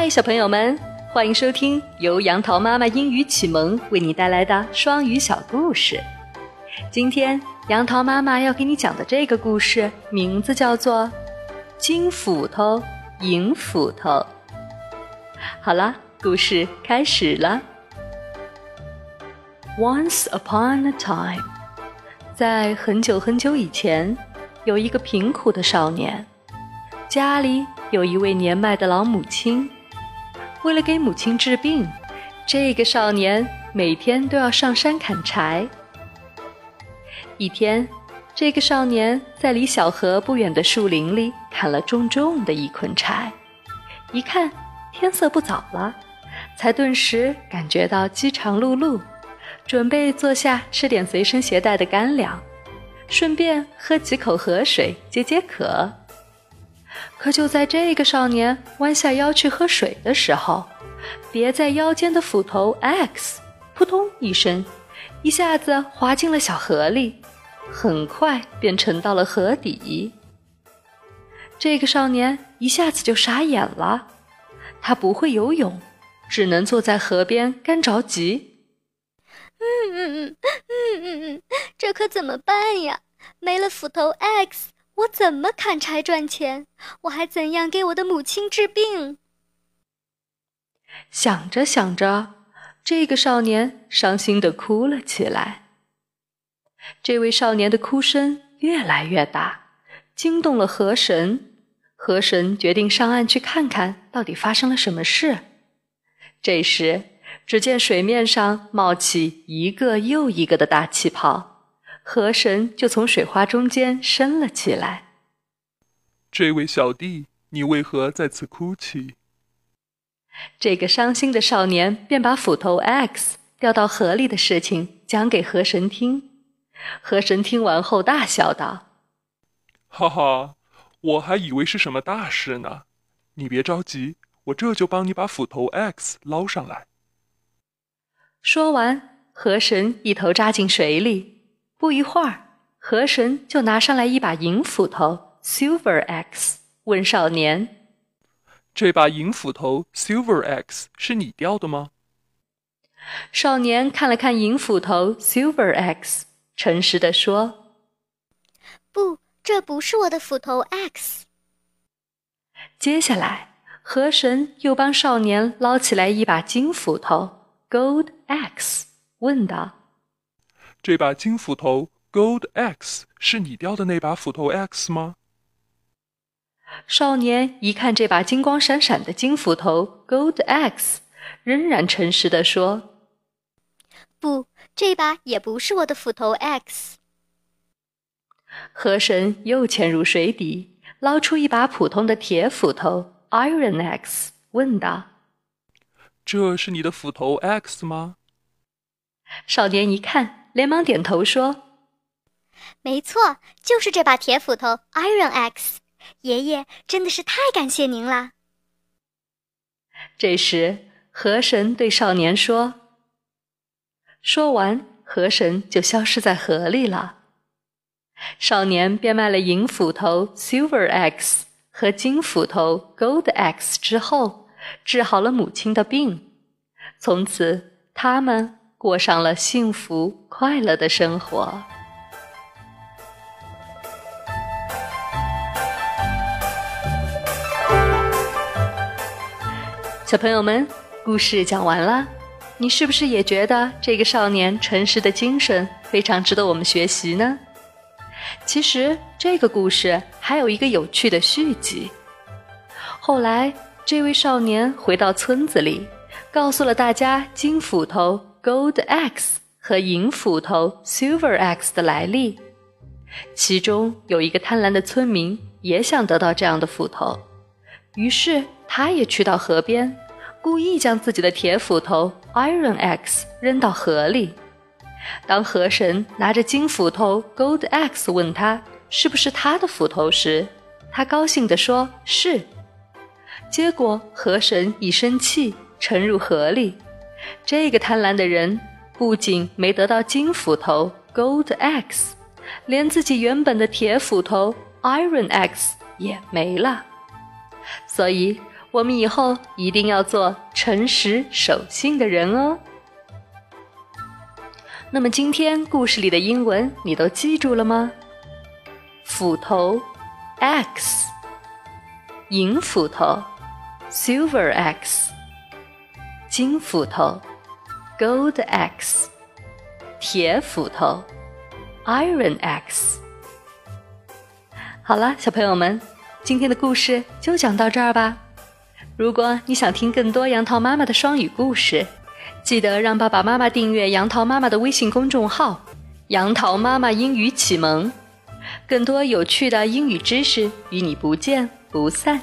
嗨，小朋友们，欢迎收听由杨桃妈妈英语启蒙为你带来的双语小故事。今天，杨桃妈妈要给你讲的这个故事名字叫做《金斧头、银斧头》。好了，故事开始了。Once upon a time，在很久很久以前，有一个贫苦的少年，家里有一位年迈的老母亲。为了给母亲治病，这个少年每天都要上山砍柴。一天，这个少年在离小河不远的树林里砍了重重的一捆柴，一看天色不早了，才顿时感觉到饥肠辘辘，准备坐下吃点随身携带的干粮，顺便喝几口河水解解渴。可就在这个少年弯下腰去喝水的时候，别在腰间的斧头 X 扑通一声，一下子滑进了小河里，很快便沉到了河底。这个少年一下子就傻眼了，他不会游泳，只能坐在河边干着急。嗯嗯嗯嗯嗯嗯，这可怎么办呀？没了斧头 X。我怎么砍柴赚钱？我还怎样给我的母亲治病？想着想着，这个少年伤心的哭了起来。这位少年的哭声越来越大，惊动了河神。河神决定上岸去看看到底发生了什么事。这时，只见水面上冒起一个又一个的大气泡。河神就从水花中间升了起来。这位小弟，你为何在此哭泣？这个伤心的少年便把斧头 X 掉到河里的事情讲给河神听。河神听完后大笑道：“哈哈，我还以为是什么大事呢。你别着急，我这就帮你把斧头 X 捞上来。”说完，河神一头扎进水里。不一会儿，河神就拿上来一把银斧头 Silver X，问少年：“这把银斧头 Silver X 是你掉的吗？”少年看了看银斧头 Silver X，诚实的说：“不，这不是我的斧头 X。”接下来，河神又帮少年捞起来一把金斧头 Gold X，问道。这把金斧头 Gold X 是你掉的那把斧头 X 吗？少年一看这把金光闪闪的金斧头 Gold X，仍然诚实的说：“不，这把也不是我的斧头 X。”河神又潜入水底，捞出一把普通的铁斧头 Iron X，问道：“这是你的斧头 X 吗？”少年一看。连忙点头说：“没错，就是这把铁斧头 Iron X。爷爷真的是太感谢您了。”这时，河神对少年说：“说完，河神就消失在河里了。少年变卖了银斧头 Silver X 和金斧头 Gold X 之后，治好了母亲的病。从此，他们。”过上了幸福快乐的生活。小朋友们，故事讲完了，你是不是也觉得这个少年诚实的精神非常值得我们学习呢？其实这个故事还有一个有趣的续集。后来，这位少年回到村子里，告诉了大家金斧头。Gold X 和银斧头 Silver X 的来历，其中有一个贪婪的村民也想得到这样的斧头，于是他也去到河边，故意将自己的铁斧头 Iron X 扔到河里。当河神拿着金斧头 Gold X 问他是不是他的斧头时，他高兴地说是。结果河神一生气，沉入河里。这个贪婪的人不仅没得到金斧头 Gold X，连自己原本的铁斧头 Iron X 也没了。所以，我们以后一定要做诚实守信的人哦。那么今天故事里的英文你都记住了吗？斧头 X，银斧头，silver X 金斧头，gold axe，铁斧头，iron axe。好了，小朋友们，今天的故事就讲到这儿吧。如果你想听更多杨桃妈妈的双语故事，记得让爸爸妈妈订阅杨桃妈妈的微信公众号“杨桃妈妈英语启蒙”，更多有趣的英语知识与你不见不散。